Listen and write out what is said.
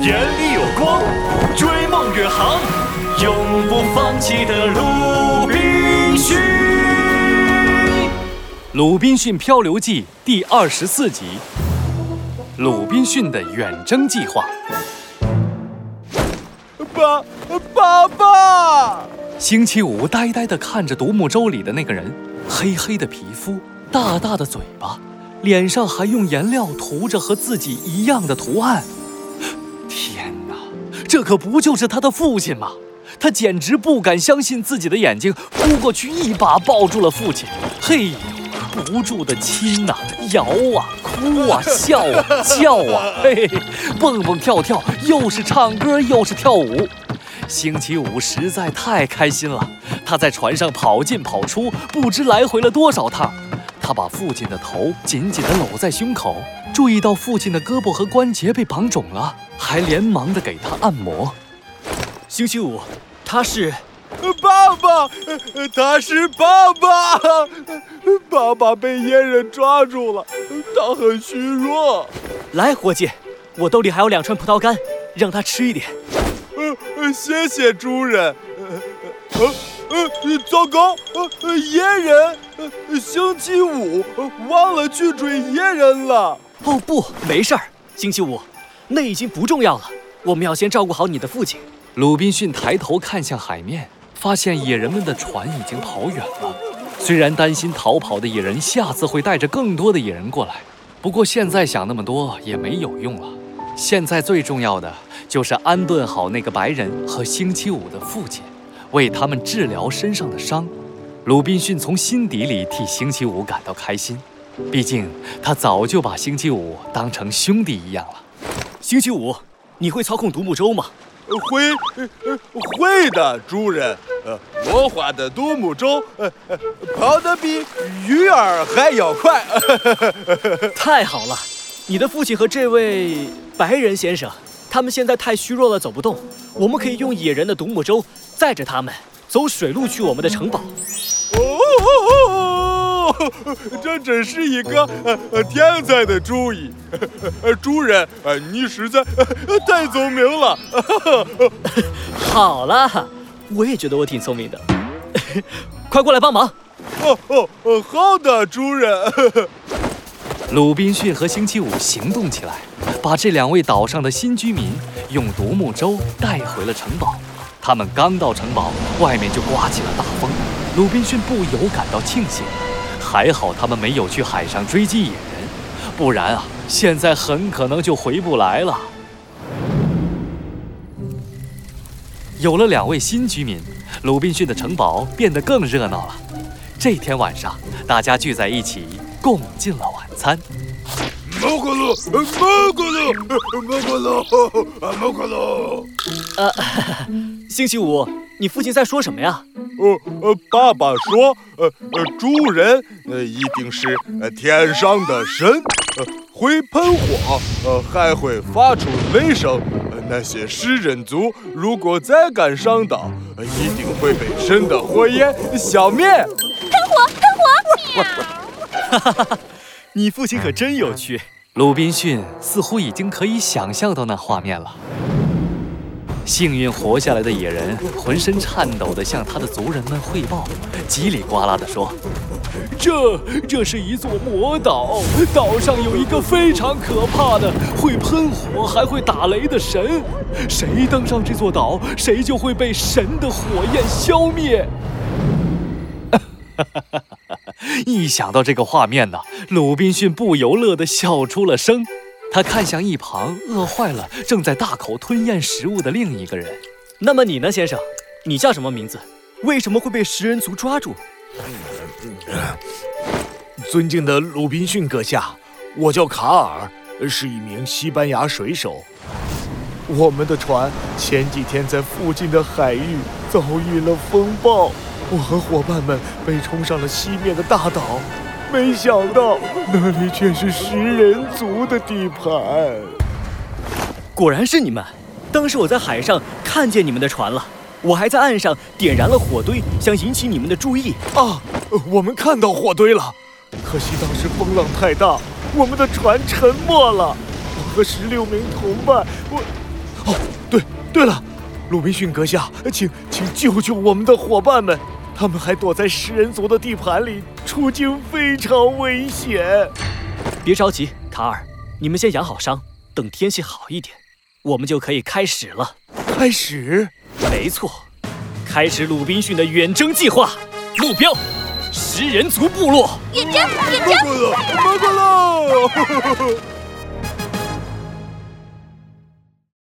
眼里有光，追梦远航，永不放弃的鲁滨逊。《鲁滨逊漂流记》第二十四集：鲁滨逊的远征计划。爸，爸爸！星期五呆呆地看着独木舟里的那个人，黑黑的皮肤，大大的嘴巴，脸上还用颜料涂着和自己一样的图案。这可不就是他的父亲吗？他简直不敢相信自己的眼睛，扑过去一把抱住了父亲。嘿，不住的亲呐、摇啊、哭啊、笑啊、叫啊，嘿 嘿，蹦蹦跳跳，又是唱歌又是跳舞。星期五实在太开心了，他在船上跑进跑出，不知来回了多少趟。他把父亲的头紧紧地搂在胸口，注意到父亲的胳膊和关节被绑肿了，还连忙地给他按摩。星期五，他是爸爸，他是爸爸，爸爸被阉人抓住了，他很虚弱。来，伙计，我兜里还有两串葡萄干，让他吃一点。呃，谢谢主人。呃呃呃，糟糕，呃，野人，呃，星期五忘了去追野人了。哦不，没事儿，星期五，那已经不重要了。我们要先照顾好你的父亲。鲁滨逊抬头看向海面，发现野人们的船已经跑远了。虽然担心逃跑的野人下次会带着更多的野人过来，不过现在想那么多也没有用了。现在最重要的就是安顿好那个白人和星期五的父亲，为他们治疗身上的伤。鲁滨逊从心底里替星期五感到开心，毕竟他早就把星期五当成兄弟一样了。星期五，你会操控独木舟吗？会，呃呃会的，主人。呃，我画的独木舟，呃呃，跑得比鱼儿还要快。太好了，你的父亲和这位白人先生，他们现在太虚弱了，走不动。我们可以用野人的独木舟载着他们走水路去我们的城堡。哦，这真是一个呃呃天才的主意。呃，主 人，呃，你实在呃太聪明了。好了，我也觉得我挺聪明的。快过来帮忙！哦哦哦，好的，主人。鲁滨逊和星期五行动起来，把这两位岛上的新居民用独木舟带回了城堡。他们刚到城堡，外面就刮起了大风。鲁滨逊不由感到庆幸，还好他们没有去海上追击野人，不然啊，现在很可能就回不来了。有了两位新居民，鲁滨逊的城堡变得更热闹了。这天晚上，大家聚在一起，共进了晚餐。猫咕噜，猫咕噜，猫咕噜，猫咕噜。呃，星期五，你父亲在说什么呀？呃呃，爸爸说，呃呃，主人，呃，一定是呃天上的神，呃，会喷火，呃，还会发出雷声。呃，那些食人族如果再敢上岛，呃，一定会被神的火焰消灭。喷火，喷火哈哈哈，你父亲可真有趣。鲁滨逊似乎已经可以想象到那画面了。幸运活下来的野人浑身颤抖地向他的族人们汇报，叽里呱啦地说：“这这是一座魔岛，岛上有一个非常可怕的会喷火还会打雷的神，谁登上这座岛，谁就会被神的火焰消灭。” 一想到这个画面呢，鲁滨逊不由乐地笑出了声。他看向一旁饿坏了、正在大口吞咽食物的另一个人。那么你呢，先生？你叫什么名字？为什么会被食人族抓住？尊敬的鲁滨逊阁下，我叫卡尔，是一名西班牙水手。我们的船前几天在附近的海域遭遇了风暴，我和伙伴们被冲上了西面的大岛，没想到那里却是食人族的地盘。果然是你们！当时我在海上看见你们的船了，我还在岸上点燃了火堆，想引起你们的注意。啊，我们看到火堆了，可惜当时风浪太大，我们的船沉没了。我和十六名同伴，我哦，对对了，鲁滨逊阁下，请请救救我们的伙伴们，他们还躲在食人族的地盘里，处境非常危险。别着急，卡尔，你们先养好伤，等天气好一点，我们就可以开始了。开始？没错，开始鲁滨逊的远征计划，目标。食人族部落，远征，远征，快了，快了！